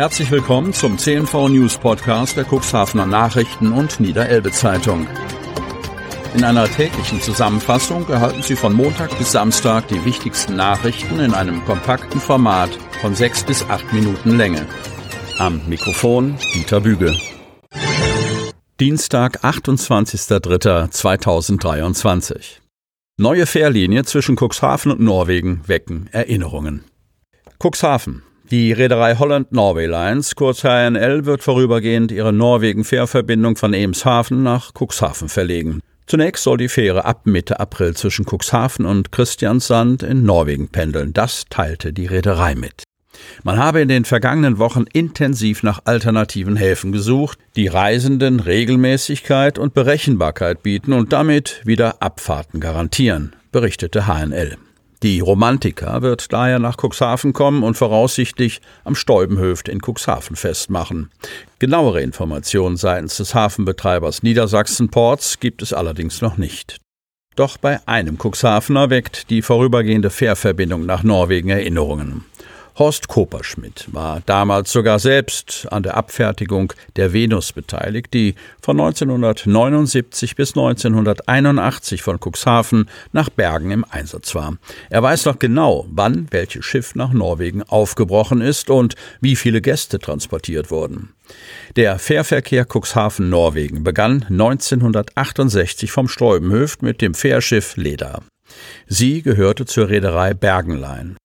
Herzlich willkommen zum CNV News Podcast der Cuxhavener Nachrichten und Niederelbe Zeitung. In einer täglichen Zusammenfassung erhalten Sie von Montag bis Samstag die wichtigsten Nachrichten in einem kompakten Format von sechs bis acht Minuten Länge. Am Mikrofon Dieter Büge. Dienstag, 28.03.2023. Neue Fährlinie zwischen Cuxhaven und Norwegen wecken Erinnerungen. Cuxhaven. Die Reederei Holland Norway Lines, kurz HNL, wird vorübergehend ihre Norwegen-Fährverbindung von Emshaven nach Cuxhaven verlegen. Zunächst soll die Fähre ab Mitte April zwischen Cuxhaven und Christiansand in Norwegen pendeln. Das teilte die Reederei mit. Man habe in den vergangenen Wochen intensiv nach alternativen Häfen gesucht, die Reisenden Regelmäßigkeit und Berechenbarkeit bieten und damit wieder Abfahrten garantieren, berichtete HNL. Die Romantika wird daher nach Cuxhaven kommen und voraussichtlich am Stäubenhöft in Cuxhaven festmachen. Genauere Informationen seitens des Hafenbetreibers Niedersachsen Ports gibt es allerdings noch nicht. Doch bei einem Cuxhavener weckt die vorübergehende Fährverbindung nach Norwegen Erinnerungen. Horst Koperschmidt war damals sogar selbst an der Abfertigung der Venus beteiligt, die von 1979 bis 1981 von Cuxhaven nach Bergen im Einsatz war. Er weiß noch genau, wann welches Schiff nach Norwegen aufgebrochen ist und wie viele Gäste transportiert wurden. Der Fährverkehr Cuxhaven-Norwegen begann 1968 vom Sträubenhöft mit dem Fährschiff Leda. Sie gehörte zur Reederei Bergenlein.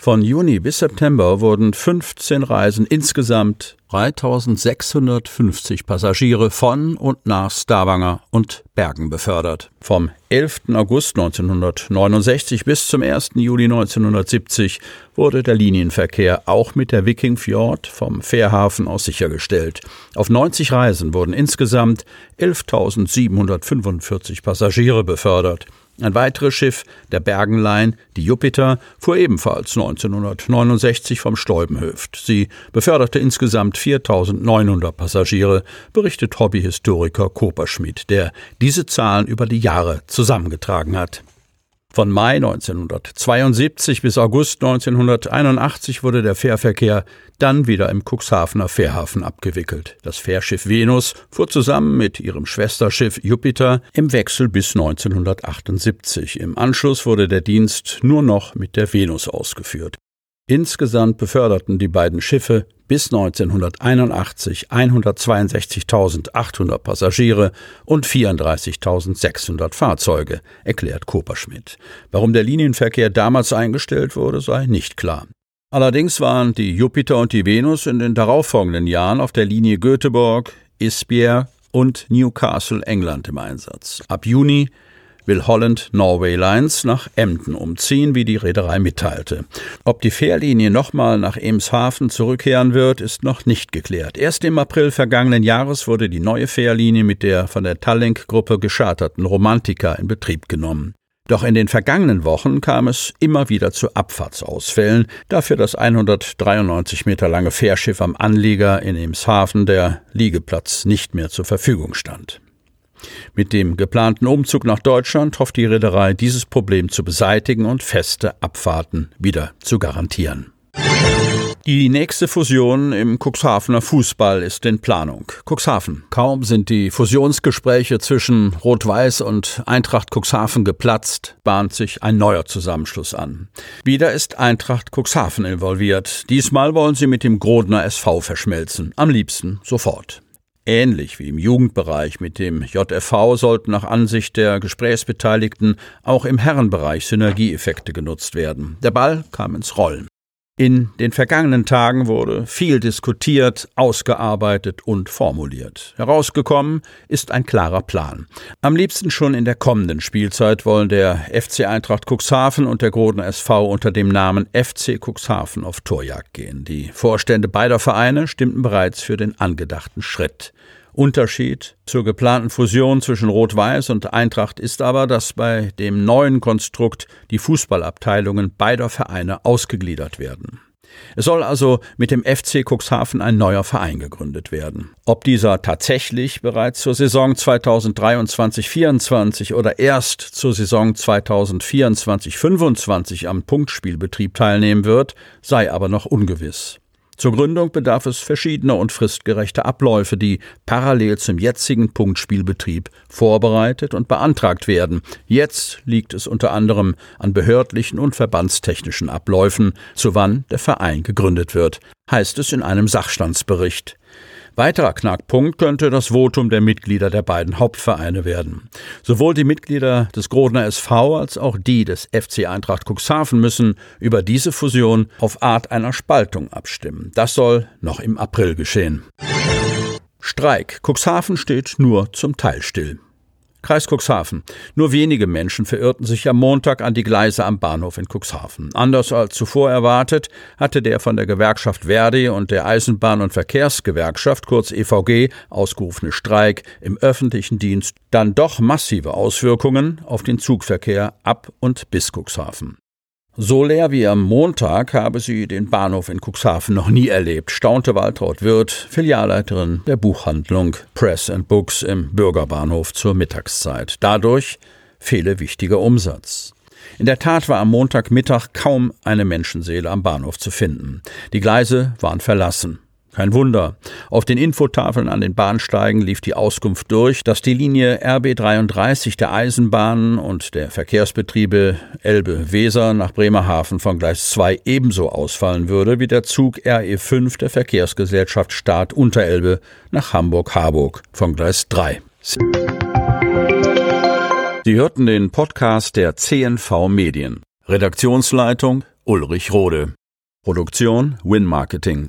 Von Juni bis September wurden 15 Reisen insgesamt 3650 Passagiere von und nach Stavanger und Bergen befördert. Vom 11. August 1969 bis zum 1. Juli 1970 wurde der Linienverkehr auch mit der Viking Fjord vom Fährhafen aus sichergestellt. Auf 90 Reisen wurden insgesamt 11.745 Passagiere befördert. Ein weiteres Schiff, der Bergenlein, die Jupiter, fuhr ebenfalls 1969 vom Stolbenhöft. Sie beförderte insgesamt 4900 Passagiere, berichtet Hobbyhistoriker Koperschmidt, der diese Zahlen über die Jahre zusammengetragen hat. Von Mai 1972 bis August 1981 wurde der Fährverkehr dann wieder im Cuxhavener Fährhafen abgewickelt. Das Fährschiff Venus fuhr zusammen mit ihrem Schwesterschiff Jupiter im Wechsel bis 1978. Im Anschluss wurde der Dienst nur noch mit der Venus ausgeführt. Insgesamt beförderten die beiden Schiffe bis 1981 162.800 Passagiere und 34.600 Fahrzeuge, erklärt Koperschmidt. Warum der Linienverkehr damals eingestellt wurde, sei nicht klar. Allerdings waren die Jupiter und die Venus in den darauffolgenden Jahren auf der Linie Göteborg, Isbier und Newcastle, England im Einsatz. Ab Juni will Holland Norway Lines nach Emden umziehen, wie die Reederei mitteilte. Ob die Fährlinie nochmal nach Emshaven zurückkehren wird, ist noch nicht geklärt. Erst im April vergangenen Jahres wurde die neue Fährlinie mit der von der Tallink-Gruppe gescharterten Romantica in Betrieb genommen. Doch in den vergangenen Wochen kam es immer wieder zu Abfahrtsausfällen, dafür das 193 Meter lange Fährschiff am Anlieger in Emshaven der Liegeplatz nicht mehr zur Verfügung stand. Mit dem geplanten Umzug nach Deutschland hofft die Reederei, dieses Problem zu beseitigen und feste Abfahrten wieder zu garantieren. Die nächste Fusion im Cuxhavener Fußball ist in Planung. Cuxhaven. Kaum sind die Fusionsgespräche zwischen Rot-Weiß und Eintracht Cuxhaven geplatzt, bahnt sich ein neuer Zusammenschluss an. Wieder ist Eintracht Cuxhaven involviert. Diesmal wollen sie mit dem Grodner SV verschmelzen. Am liebsten sofort. Ähnlich wie im Jugendbereich mit dem JFV sollten nach Ansicht der Gesprächsbeteiligten auch im Herrenbereich Synergieeffekte genutzt werden. Der Ball kam ins Rollen. In den vergangenen Tagen wurde viel diskutiert, ausgearbeitet und formuliert. Herausgekommen ist ein klarer Plan. Am liebsten schon in der kommenden Spielzeit wollen der FC Eintracht Cuxhaven und der Groden SV unter dem Namen FC Cuxhaven auf Torjagd gehen. Die Vorstände beider Vereine stimmten bereits für den angedachten Schritt. Unterschied zur geplanten Fusion zwischen Rot-Weiß und Eintracht ist aber, dass bei dem neuen Konstrukt die Fußballabteilungen beider Vereine ausgegliedert werden. Es soll also mit dem FC Cuxhaven ein neuer Verein gegründet werden. Ob dieser tatsächlich bereits zur Saison 2023-24 oder erst zur Saison 2024-25 am Punktspielbetrieb teilnehmen wird, sei aber noch ungewiss. Zur Gründung bedarf es verschiedener und fristgerechter Abläufe, die parallel zum jetzigen Punktspielbetrieb vorbereitet und beantragt werden. Jetzt liegt es unter anderem an behördlichen und verbandstechnischen Abläufen, zu wann der Verein gegründet wird, heißt es in einem Sachstandsbericht. Weiterer Knackpunkt könnte das Votum der Mitglieder der beiden Hauptvereine werden. Sowohl die Mitglieder des Grodner SV als auch die des FC Eintracht Cuxhaven müssen über diese Fusion auf Art einer Spaltung abstimmen. Das soll noch im April geschehen. Streik. Cuxhaven steht nur zum Teil still. Kreis Cuxhaven. Nur wenige Menschen verirrten sich am Montag an die Gleise am Bahnhof in Cuxhaven. Anders als zuvor erwartet, hatte der von der Gewerkschaft Verdi und der Eisenbahn- und Verkehrsgewerkschaft, kurz EVG, ausgerufene Streik im öffentlichen Dienst dann doch massive Auswirkungen auf den Zugverkehr ab und bis Cuxhaven. So leer wie am Montag habe sie den Bahnhof in Cuxhaven noch nie erlebt, staunte Waltraud Wirth, Filialleiterin der Buchhandlung Press and Books im Bürgerbahnhof zur Mittagszeit. Dadurch fehle wichtiger Umsatz. In der Tat war am Montagmittag kaum eine Menschenseele am Bahnhof zu finden. Die Gleise waren verlassen. Kein Wunder. Auf den Infotafeln an den Bahnsteigen lief die Auskunft durch, dass die Linie RB33 der Eisenbahnen und der Verkehrsbetriebe Elbe-Weser nach Bremerhaven von Gleis 2 ebenso ausfallen würde wie der Zug RE5 der Verkehrsgesellschaft Staat Unterelbe nach Hamburg-Harburg von Gleis 3. Sie hörten den Podcast der CNV Medien. Redaktionsleitung Ulrich Rode. Produktion Win Marketing.